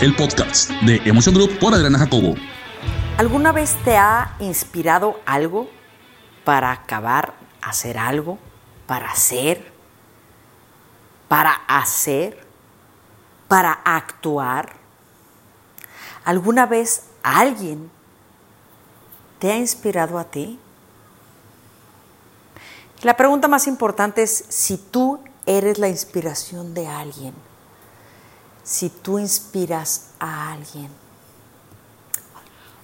el podcast de Emotion Group por Adriana Jacobo. ¿Alguna vez te ha inspirado algo para acabar, hacer algo, para hacer, para hacer, para actuar? ¿Alguna vez alguien te ha inspirado a ti? La pregunta más importante es si tú eres la inspiración de alguien, si tú inspiras a alguien.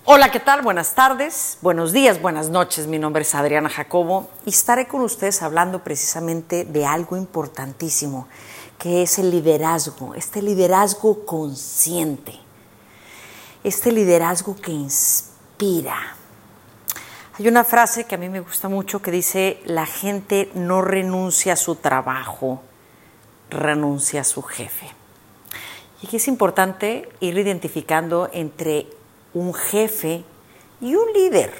Hola, ¿qué tal? Buenas tardes, buenos días, buenas noches. Mi nombre es Adriana Jacobo y estaré con ustedes hablando precisamente de algo importantísimo, que es el liderazgo, este liderazgo consciente, este liderazgo que inspira. Hay una frase que a mí me gusta mucho que dice, la gente no renuncia a su trabajo, renuncia a su jefe. Y aquí es importante ir identificando entre un jefe y un líder.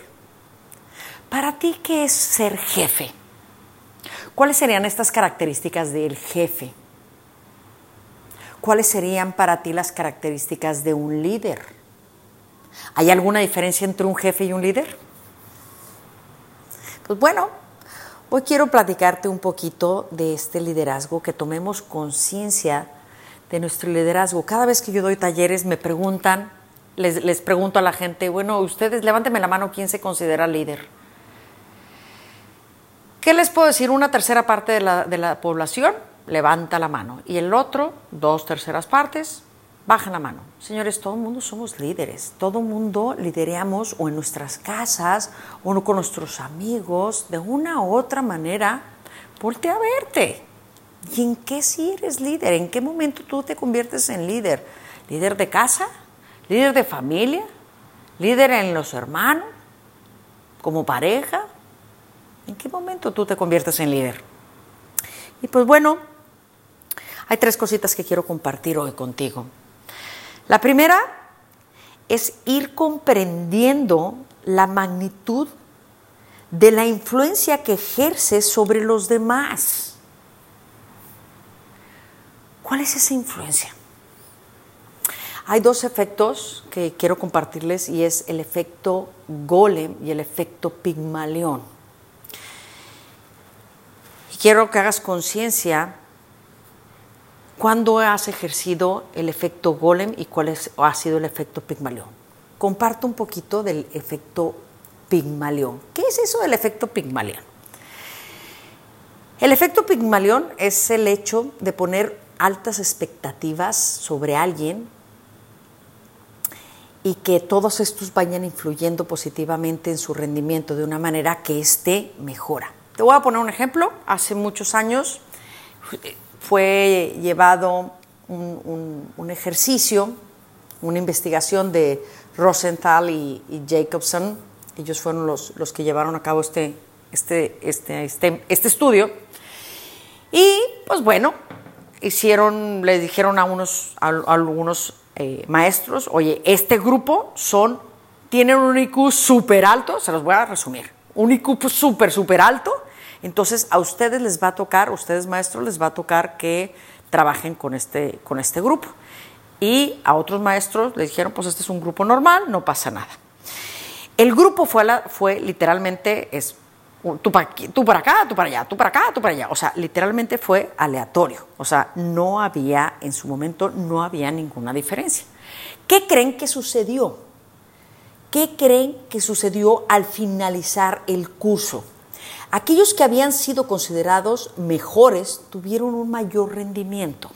Para ti, ¿qué es ser jefe? ¿Cuáles serían estas características del jefe? ¿Cuáles serían para ti las características de un líder? ¿Hay alguna diferencia entre un jefe y un líder? Pues bueno, hoy quiero platicarte un poquito de este liderazgo, que tomemos conciencia de nuestro liderazgo. Cada vez que yo doy talleres me preguntan, les, les pregunto a la gente, bueno, ustedes levánteme la mano, ¿quién se considera líder? ¿Qué les puedo decir? Una tercera parte de la, de la población levanta la mano y el otro, dos terceras partes, bajan la mano. Señores, todo el mundo somos líderes, todo el mundo lidereamos o en nuestras casas o con nuestros amigos, de una u otra manera, voltea a verte. ¿Y en qué si eres líder? ¿En qué momento tú te conviertes en líder? ¿Líder de casa? ¿Líder de familia? ¿Líder en los hermanos? ¿Como pareja? ¿En qué momento tú te conviertes en líder? Y pues bueno, hay tres cositas que quiero compartir hoy contigo. La primera es ir comprendiendo la magnitud de la influencia que ejerce sobre los demás. ¿Cuál es esa influencia? Hay dos efectos que quiero compartirles y es el efecto golem y el efecto pigmalión. Y quiero que hagas conciencia ¿Cuándo has ejercido el efecto golem y cuál es, ha sido el efecto pigmalión? Comparto un poquito del efecto pigmalión. ¿Qué es eso del efecto pigmalión? El efecto pigmalión es el hecho de poner altas expectativas sobre alguien y que todos estos vayan influyendo positivamente en su rendimiento de una manera que éste mejora. Te voy a poner un ejemplo. Hace muchos años fue llevado un, ejercicio, una investigación de Rosenthal y, Jacobson. Ellos fueron los, los, que llevaron a cabo este, este, este, este, este estudio. Y pues bueno, hicieron, les dijeron a, unos, a, algunos eh, maestros, oye, este grupo son, tienen un IQ súper alto, se los voy a resumir, un IQ súper, súper alto, entonces, a ustedes les va a tocar, a ustedes maestros les va a tocar que trabajen con este, con este grupo. Y a otros maestros les dijeron, pues este es un grupo normal, no pasa nada. El grupo fue, la, fue literalmente, es tú para, tú para acá, tú para allá, tú para acá, tú para allá. O sea, literalmente fue aleatorio. O sea, no había, en su momento, no había ninguna diferencia. ¿Qué creen que sucedió? ¿Qué creen que sucedió al finalizar el curso? Aquellos que habían sido considerados mejores tuvieron un mayor rendimiento.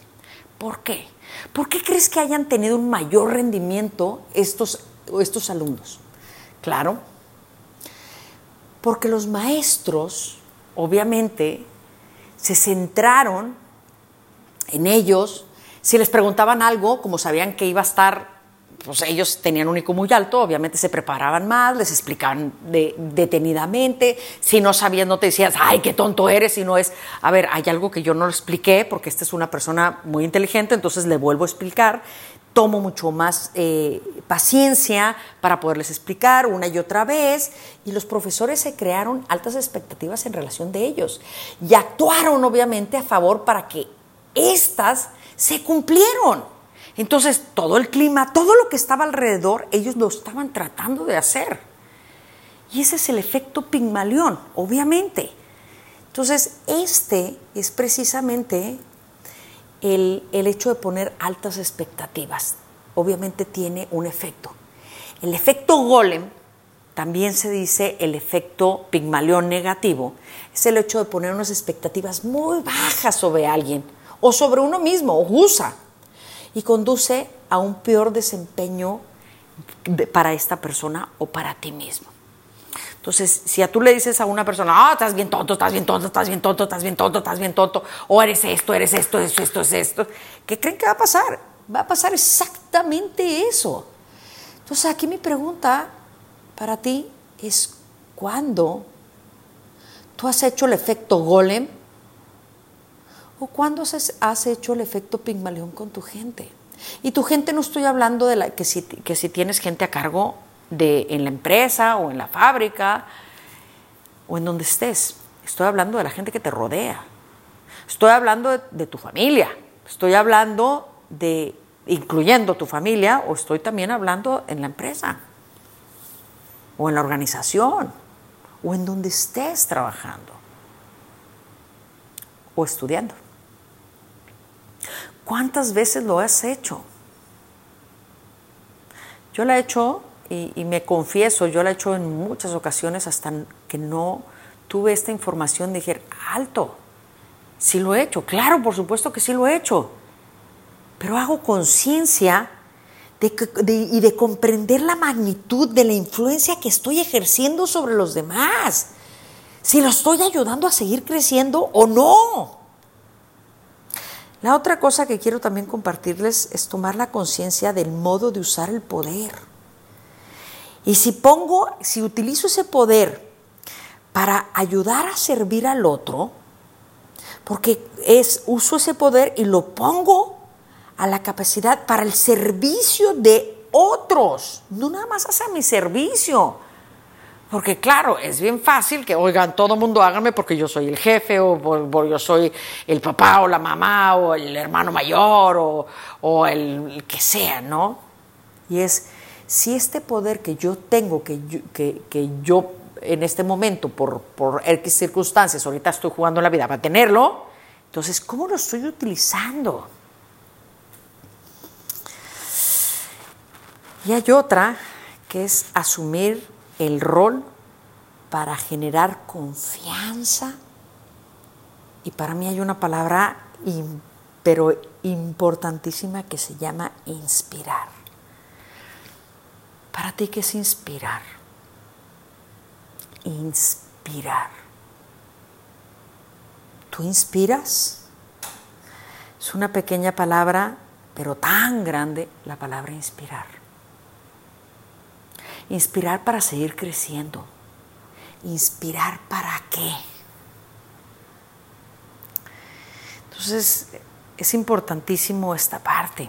¿Por qué? ¿Por qué crees que hayan tenido un mayor rendimiento estos, estos alumnos? Claro, porque los maestros, obviamente, se centraron en ellos. Si les preguntaban algo, como sabían que iba a estar pues ellos tenían un IQ muy alto, obviamente se preparaban más, les explicaban detenidamente, si no sabías no te decías, ay, qué tonto eres, sino es, a ver, hay algo que yo no lo expliqué porque esta es una persona muy inteligente, entonces le vuelvo a explicar, tomo mucho más eh, paciencia para poderles explicar una y otra vez, y los profesores se crearon altas expectativas en relación de ellos y actuaron obviamente a favor para que estas se cumplieron. Entonces, todo el clima, todo lo que estaba alrededor, ellos lo estaban tratando de hacer. Y ese es el efecto Pigmalión, obviamente. Entonces, este es precisamente el, el hecho de poner altas expectativas. Obviamente tiene un efecto. El efecto golem, también se dice el efecto Pigmalión negativo, es el hecho de poner unas expectativas muy bajas sobre alguien o sobre uno mismo, o usa, y conduce a un peor desempeño para esta persona o para ti mismo. Entonces, si a tú le dices a una persona, ah, estás bien tonto, estás bien tonto, estás bien tonto, estás bien tonto, estás bien tonto, o eres esto, eres esto, esto, esto, es esto, ¿qué creen que va a pasar? Va a pasar exactamente eso. Entonces, aquí mi pregunta para ti es, ¿cuándo tú has hecho el efecto golem? ¿O cuándo has hecho el efecto pigmalión con tu gente? Y tu gente no estoy hablando de la, que, si, que si tienes gente a cargo de, en la empresa o en la fábrica o en donde estés. Estoy hablando de la gente que te rodea. Estoy hablando de, tu familia. Estoy hablando de, incluyendo tu familia, o estoy también hablando en la empresa, o en la organización, o en donde estés trabajando, o estudiando. ¿Cuántas veces lo has hecho? Yo lo he hecho y, me confieso, yo la he hecho en muchas ocasiones hasta que no tuve esta información, dije, alto, sí lo he hecho, claro, por supuesto que sí lo he hecho, pero hago conciencia y de comprender la magnitud de la influencia que estoy ejerciendo sobre los demás, si lo estoy ayudando a seguir creciendo o no. La otra cosa que quiero también compartirles es tomar la conciencia del modo de usar el poder. Y si pongo, si utilizo ese poder para ayudar a servir al otro, porque es uso ese poder y lo pongo a la capacidad para el servicio de otros, no nada más hacia mi servicio. Porque claro, es bien fácil que, oigan, todo mundo hágame porque yo soy el jefe o porque yo soy el papá o la mamá o el hermano mayor o, o el, el que sea, ¿no? Y es, si este poder que yo tengo, que yo, que, yo en este momento, por, por X circunstancias, ahorita estoy jugando la vida para tenerlo, entonces, ¿cómo lo estoy utilizando? Y hay otra que es asumir el rol para generar confianza. Y para mí hay una palabra, pero importantísima, que se llama inspirar. ¿Para ti qué es inspirar? Inspirar. ¿Tú inspiras? Es una pequeña palabra, pero tan grande la palabra inspirar. Inspirar para seguir creciendo. Inspirar para qué. Entonces, es importantísimo esta parte.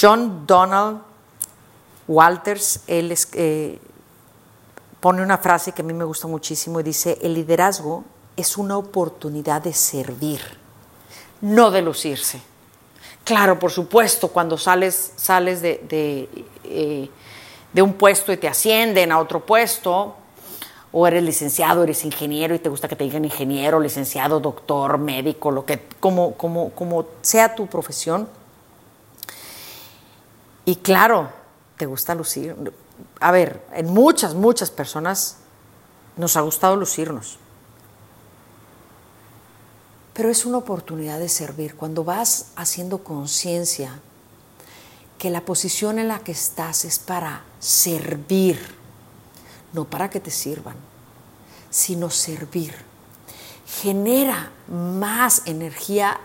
John Donald Walters, eh, pone una frase que a mí me gusta muchísimo y dice, el liderazgo es una oportunidad de servir, no de lucirse. Claro, por supuesto, cuando sales, sales de, de, eh, de un puesto y te ascienden a otro puesto, o eres licenciado, eres ingeniero y te gusta que te digan ingeniero, licenciado, doctor, médico, lo que, como, como, como sea tu profesión, y claro, te gusta lucir. A ver, en muchas, muchas personas nos ha gustado lucirnos. Pero es una oportunidad de servir. Cuando vas haciendo conciencia que la posición en la que estás es para servir, no para que te sirvan, sino servir. Genera más energía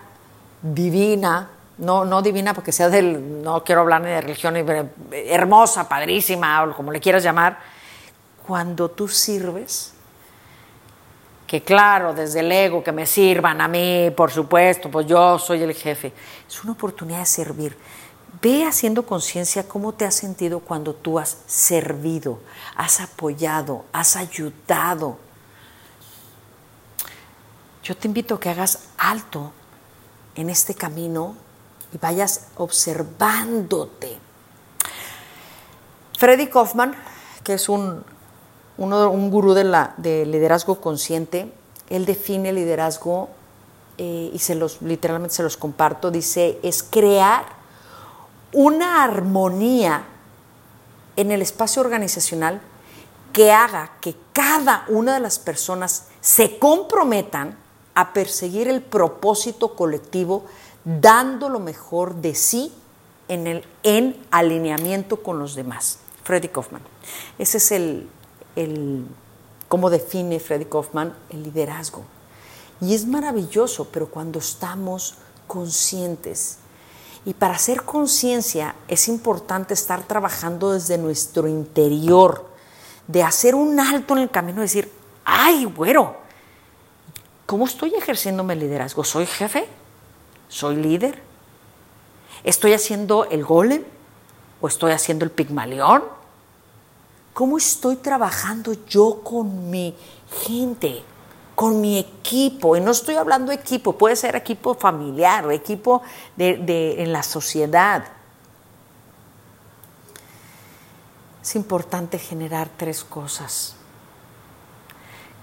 divina, no, no divina porque sea del, no quiero hablar ni de religión, hermosa, padrísima, o como le quieras llamar, cuando tú sirves, que claro, desde el ego, que me sirvan a mí, por supuesto, pues yo soy el jefe, es una oportunidad de servir. Ve haciendo conciencia cómo te has sentido cuando tú has servido, has apoyado, has ayudado. Yo te invito a que hagas alto en este camino y vayas observándote. Freddy Kaufman, que es un, un gurú de, liderazgo consciente, él define liderazgo eh, y se los, literalmente se los comparto, dice, es crear una armonía en el espacio organizacional que haga que cada una de las personas se comprometan a perseguir el propósito colectivo dando lo mejor de sí en, el, en alineamiento con los demás. Freddy Kaufman. Ese es el, el cómo define Freddy Kaufman el liderazgo. Y es maravilloso, pero cuando estamos conscientes. Y para hacer conciencia es importante estar trabajando desde nuestro interior, de hacer un alto en el camino decir, ay, güero, ¿cómo estoy ejerciendo mi liderazgo? ¿Soy jefe? ¿Soy líder? ¿Estoy haciendo el golem? ¿O estoy haciendo el pigmalión? ¿Cómo estoy trabajando yo con mi gente, con mi equipo? Y no estoy hablando de equipo, puede ser equipo familiar o equipo de, en la sociedad. Es importante generar tres cosas.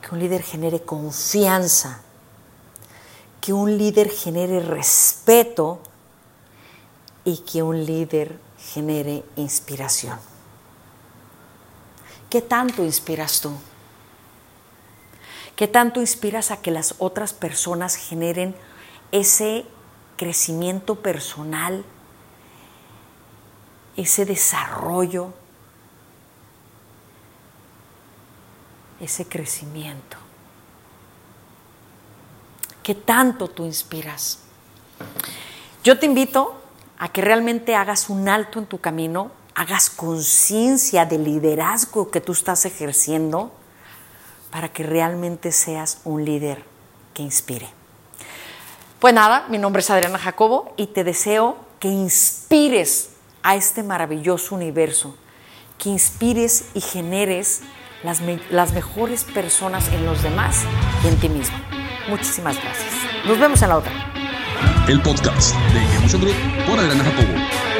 Que un líder genere confianza, que un líder genere respeto y que un líder genere inspiración. ¿Qué tanto inspiras tú? ¿Qué tanto inspiras a que las otras personas generen ese crecimiento personal, ese desarrollo, ese crecimiento? ¿Qué tanto tú inspiras? Yo te invito a que realmente hagas un alto en tu camino hagas conciencia del liderazgo que tú estás ejerciendo para que realmente seas un líder que inspire. Pues nada, mi nombre es Adriana Jacobo y te deseo que inspires a este maravilloso universo, que inspires y generes las, las mejores personas en los demás y en ti mismo. Muchísimas gracias. Nos vemos en la otra. El podcast de Emotion Group por Adriana Jacobo.